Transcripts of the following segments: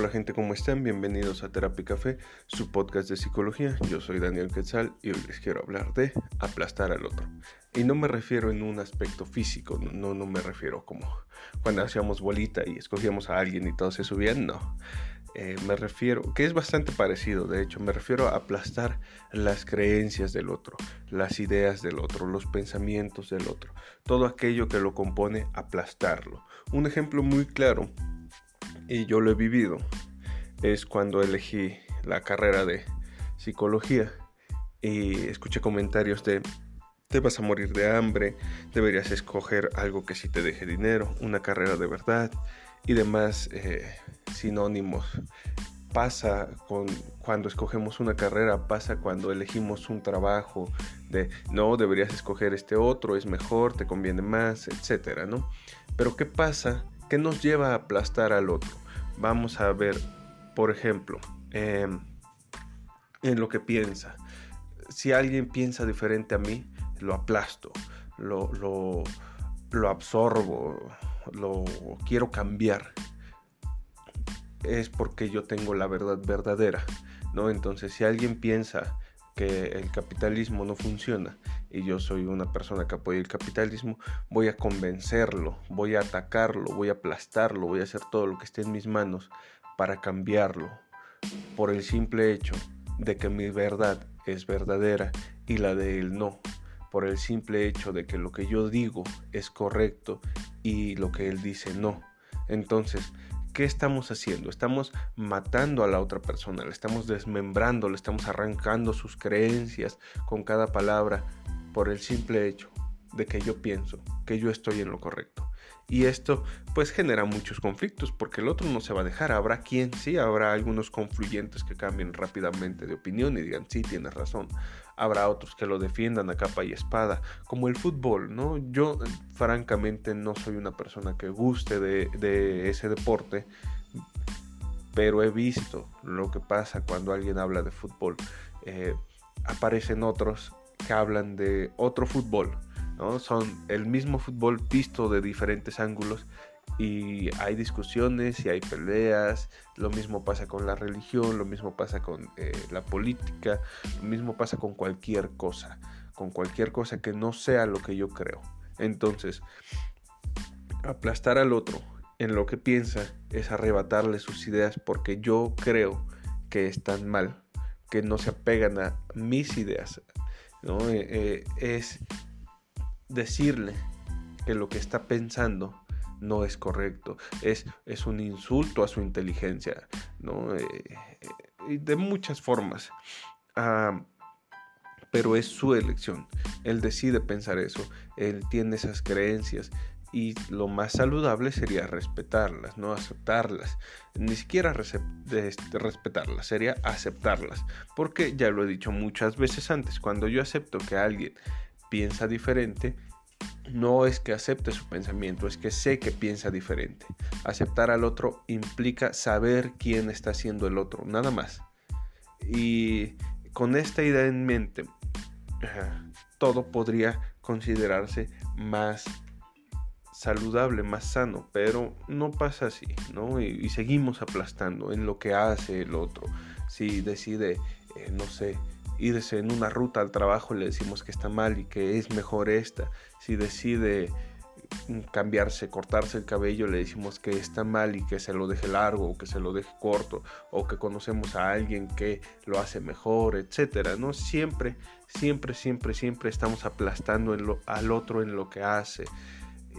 Hola gente, ¿cómo están? Bienvenidos a Terapia Café, su podcast de psicología. Yo soy Daniel Quetzal y hoy les quiero hablar de aplastar al otro. Y no me refiero en un aspecto físico, no, no me refiero como cuando hacíamos bolita y escogíamos a alguien y todos se subían, no. Eh, me refiero, que es bastante parecido, de hecho, me refiero a aplastar las creencias del otro, las ideas del otro, los pensamientos del otro, todo aquello que lo compone, aplastarlo. Un ejemplo muy claro y yo lo he vivido, es cuando elegí la carrera de psicología y escuché comentarios de te vas a morir de hambre, deberías escoger algo que sí te deje dinero, una carrera de verdad y demás eh, sinónimos. Pasa con, cuando escogemos una carrera, pasa cuando elegimos un trabajo de no, deberías escoger este otro, es mejor, te conviene más, etcétera, ¿no? Pero ¿qué pasa ¿Qué nos lleva a aplastar al otro? Vamos a ver, por ejemplo, em, en lo que piensa. Si alguien piensa diferente a mí, lo aplasto, lo, lo absorbo, lo quiero cambiar. Es porque yo tengo la verdad verdadera, ¿no? Entonces, si alguien piensa el capitalismo no funciona y yo soy una persona que apoya el capitalismo, voy a convencerlo, voy a atacarlo, voy a aplastarlo, voy a hacer todo lo que esté en mis manos para cambiarlo, por el simple hecho de que mi verdad es verdadera y la de él no, por el simple hecho de que lo que yo digo es correcto y lo que él dice no. Entonces, ¿qué estamos haciendo? Estamos matando a la otra persona, le estamos desmembrando, le estamos arrancando sus creencias con cada palabra por el simple hecho de que yo pienso que yo estoy en lo correcto. Y esto pues genera muchos conflictos porque el otro no se va a dejar. Habrá quien sí, habrá algunos confluyentes que cambien rápidamente de opinión y digan sí, tienes razón. Habrá otros que lo defiendan a capa y espada, como el fútbol, ¿no? Yo francamente no soy una persona que guste de, ese deporte, pero he visto lo que pasa cuando alguien habla de fútbol. Eh, aparecen otros que hablan de otro fútbol, Son el mismo fútbol visto de diferentes ángulos y hay discusiones y hay peleas, lo mismo pasa con la religión, lo mismo pasa con eh, la política, lo mismo pasa con cualquier cosa, con cualquier cosa que no sea lo que yo creo. Entonces, aplastar al otro en lo que piensa es arrebatarle sus ideas porque yo creo que están mal, que no se apegan a mis ideas, ¿no? Eh, eh, es decirle que lo que está pensando no es correcto, es, es un insulto a su inteligencia, ¿no? Eh, de muchas formas. Pero es su elección. Él decide pensar eso, él tiene esas creencias y lo más saludable sería respetarlas, no aceptarlas, ni siquiera este, respetarlas, sería aceptarlas, porque ya lo he dicho muchas veces antes, cuando yo acepto que alguien piensa diferente, no es que acepte su pensamiento, es que sé que piensa diferente. Aceptar al otro implica saber quién está siendo el otro, nada más. Y con esta idea en mente, todo podría considerarse más saludable, más sano, pero no pasa así, ¿no? Y, seguimos aplastando en lo que hace el otro. Si decide, eh, no sé, irse en una ruta al trabajo, le decimos que está mal y que es mejor esta. Si decide mm, cambiarse, cortarse el cabello, le decimos que está mal y que se lo deje largo o que se lo deje corto o que conocemos a alguien que lo hace mejor, etcétera, ¿no? Siempre, siempre, siempre, siempre estamos aplastando al otro en lo que hace,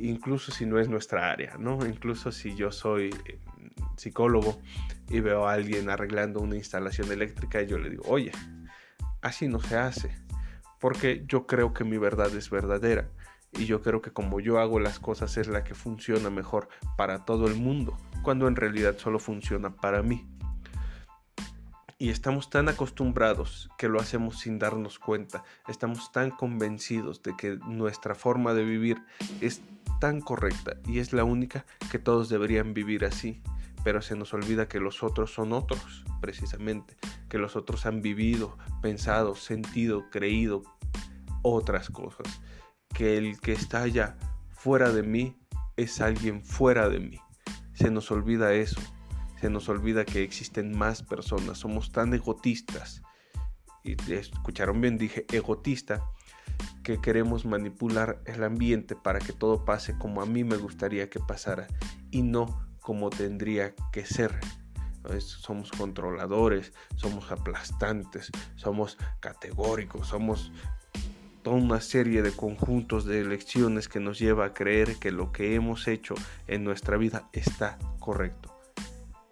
incluso si no es nuestra área, ¿no? Incluso si yo soy eh, psicólogo y veo a alguien arreglando una instalación eléctrica yo le digo, oye, así no se hace, porque yo creo que mi verdad es verdadera y yo creo que como yo hago las cosas es la que funciona mejor para todo el mundo, cuando en realidad solo funciona para mí. Y estamos tan acostumbrados que lo hacemos sin darnos cuenta, estamos tan convencidos de que nuestra forma de vivir es tan correcta y es la única que todos deberían vivir así, pero se nos olvida que los otros son otros, precisamente, que los otros han vivido, pensado, sentido, creído otras cosas, que el que está allá fuera de mí es alguien fuera de mí. Se nos olvida eso, se nos olvida que existen más personas, somos tan egotistas. Y escucharon bien, dije egotista, que queremos manipular el ambiente para que todo pase como a mí me gustaría que pasara y no como tendría que ser. Somos controladores, somos aplastantes, somos categóricos, somos toda una serie de conjuntos de elecciones que nos lleva a creer que lo que hemos hecho en nuestra vida está correcto.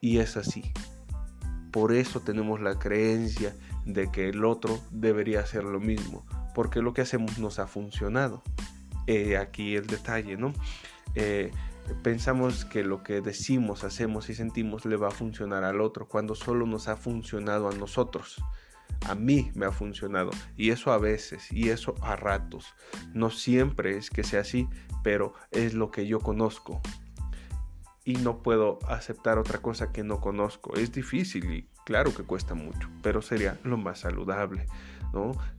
Y es así. Por eso tenemos la creencia de que el otro debería hacer lo mismo, porque lo que hacemos nos ha funcionado. Eh, aquí el detalle, ¿no? Eh, pensamos que lo que decimos, hacemos y sentimos le va a funcionar al otro, cuando solo nos ha funcionado a nosotros a mí me ha funcionado y eso a veces y eso a ratos. No siempre es que sea así, pero es lo que yo conozco. Y no puedo aceptar otra cosa que no conozco. Es difícil y claro que cuesta mucho, pero sería lo más saludable.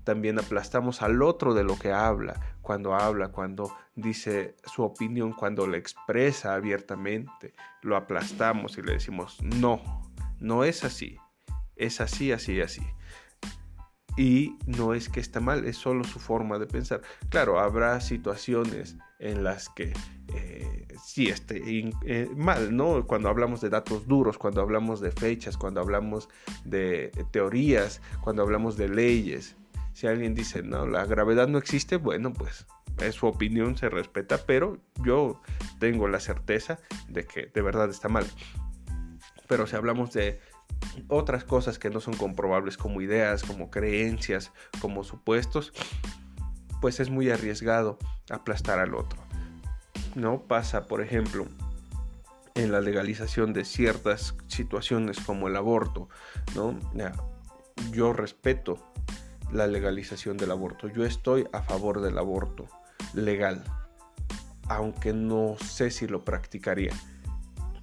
También aplastamos al otro de lo que habla, cuando habla, cuando dice su opinión, cuando la expresa abiertamente, lo aplastamos y le decimos, no, no es así, es así, así, así. Y no es que está mal, es solo su forma de pensar. Claro, habrá situaciones en las que eh, sí esté eh, mal, ¿no? Cuando hablamos de datos duros, cuando hablamos de fechas, cuando hablamos de teorías, cuando hablamos de leyes. Si alguien dice, no, la gravedad no existe, bueno, pues es su opinión, se respeta, pero yo tengo la certeza de que de verdad está mal. Pero si hablamos de otras cosas que no son comprobables como ideas, como creencias, como supuestos, pues es muy arriesgado aplastar al otro. ¿No? Pasa, por ejemplo, en la legalización de ciertas situaciones como el aborto, ¿no? Yo respeto la legalización del aborto. Yo estoy a favor del aborto legal, aunque no sé si lo practicaría,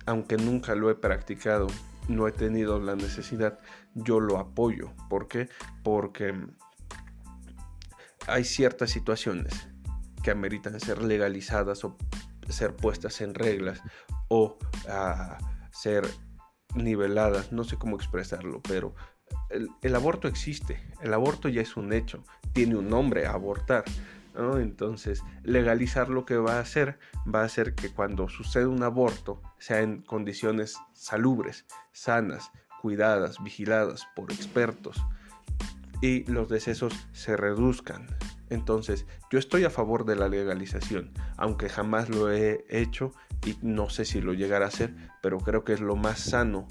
aunque nunca lo he practicado no he tenido la necesidad, yo lo apoyo. ¿Por qué? Porque hay ciertas situaciones que ameritan ser legalizadas o ser puestas en reglas o ah, ser niveladas, no sé cómo expresarlo, pero el, el, aborto existe, el aborto ya es un hecho, tiene un nombre, abortar. Entonces, legalizar lo que va a hacer va a hacer que cuando sucede un aborto sea en condiciones salubres, sanas, cuidadas, vigiladas por expertos y los decesos se reduzcan. Entonces, yo estoy a favor de la legalización, aunque jamás lo he hecho y no sé si lo llegará a hacer, pero creo que es lo más sano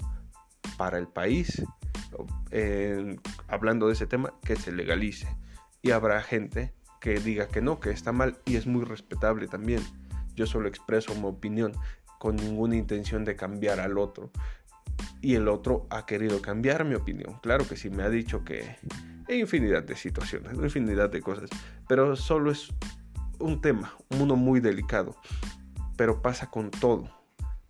para el país, hablando de ese tema, que se legalice. Y habrá gente que diga que no, que está mal y es muy respetable también. Yo solo expreso mi opinión con ninguna intención de cambiar al otro. Y el otro ha querido cambiar mi opinión. Claro que sí, me ha dicho que hay infinidad de situaciones, infinidad de cosas, pero solo es un tema, uno muy delicado. Pero pasa con todo,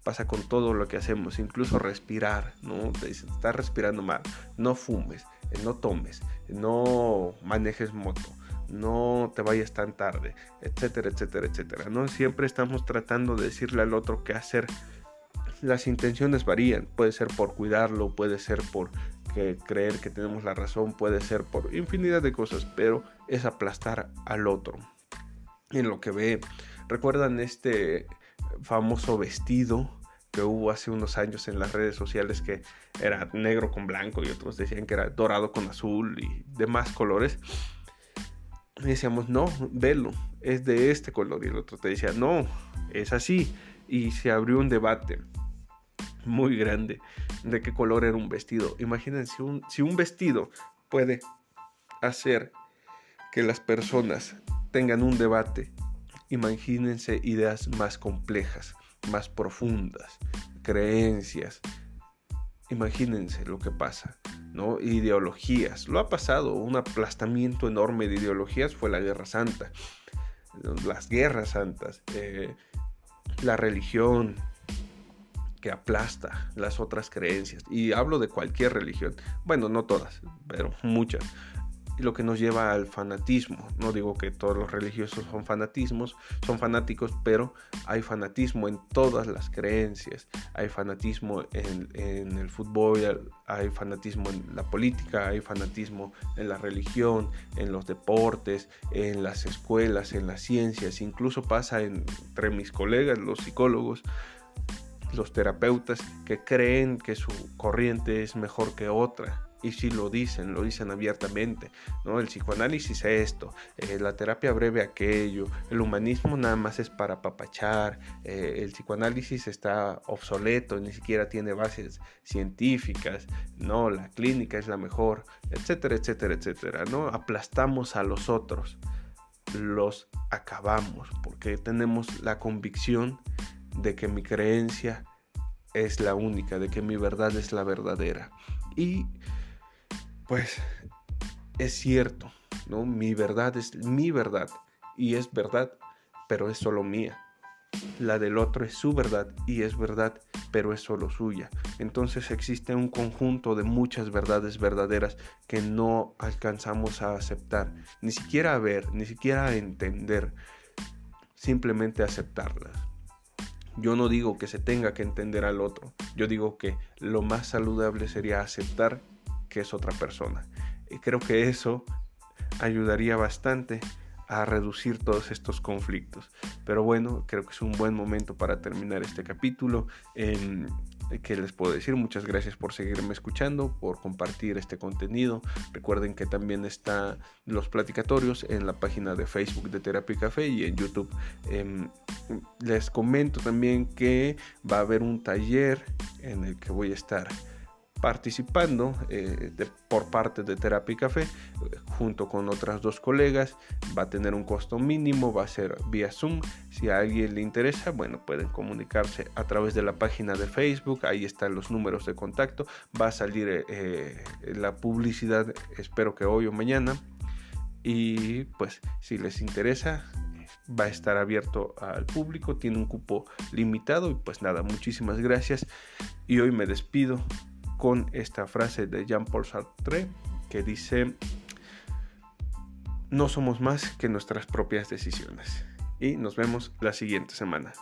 pasa con todo lo que hacemos, incluso respirar, ¿no? Te dicen, estás respirando mal, no fumes, no tomes, no manejes moto, no te vayas tan tarde, etcétera, etcétera, etcétera. No siempre estamos tratando de decirle al otro qué hacer. Las intenciones varían, puede ser por cuidarlo, puede ser por creer que tenemos la razón, puede ser por infinidad de cosas, pero es aplastar al otro. En lo que ve, ¿recuerdan este famoso vestido que hubo hace unos años en las redes sociales que era negro con blanco y otros decían que era dorado con azul y demás colores? Decíamos, no, velo, es de este color. Y el otro te decía, no, es así. Y se abrió un debate muy grande de qué color era un vestido. Imagínense, un, si un vestido puede hacer que las personas tengan un debate, imagínense ideas más complejas, más profundas, creencias. Imagínense lo que pasa. Ideologías. Lo ha pasado, un aplastamiento enorme de ideologías fue la Guerra Santa, las guerras santas, eh, la religión que aplasta las otras creencias. Y hablo de cualquier religión, bueno, no todas, pero muchas. Lo que nos lleva al fanatismo. No digo que todos los religiosos son fanatismos, son fanáticos, pero hay fanatismo en todas las creencias. Hay fanatismo en, en el fútbol, hay fanatismo en la política, hay fanatismo en la religión, en los deportes, en las escuelas, en las ciencias. Incluso pasa entre mis colegas, los psicólogos los terapeutas que creen que su corriente es mejor que otra y si lo dicen, lo dicen abiertamente, ¿no? El psicoanálisis es esto, eh, la terapia breve aquello, el humanismo nada más es para papachar, eh, el psicoanálisis está obsoleto, ni siquiera tiene bases científicas, ¿no? La clínica es la mejor, etcétera, etcétera, etcétera, ¿no? Aplastamos a los otros, los acabamos, porque tenemos la convicción de que mi creencia es la única, de que mi verdad es la verdadera. Y pues es cierto, ¿no? Mi verdad es mi verdad y es verdad, pero es solo mía. La del otro es su verdad y es verdad, pero es solo suya. Entonces existe un conjunto de muchas verdades verdaderas que no alcanzamos a aceptar, ni siquiera a ver, ni siquiera a entender, simplemente aceptarlas. Yo no digo que se tenga que entender al otro, yo digo que lo más saludable sería aceptar que es otra persona. Y creo que eso ayudaría bastante a reducir todos estos conflictos. Pero bueno, creo que es un buen momento para terminar este capítulo. Eh, ¿Qué les puedo decir? Muchas gracias por seguirme escuchando, por compartir este contenido. Recuerden que también están los platicatorios en la página de Facebook de Terapia Café y en YouTube. Em, les comento también que va a haber un taller en el que voy a estar participando eh, por parte de Terapia y Café junto con otras dos colegas. Va a tener un costo mínimo, va a ser vía Zoom. Si a alguien le interesa, bueno, pueden comunicarse a través de la página de Facebook. Ahí están los números de contacto. Va a salir eh, la publicidad, espero que hoy o mañana. Y pues si les interesa, va a estar abierto al público, tiene un cupo limitado y pues nada, muchísimas gracias y hoy me despido con esta frase de Jean-Paul Sartre que dice, no somos más que nuestras propias decisiones. Y nos vemos la siguiente semana.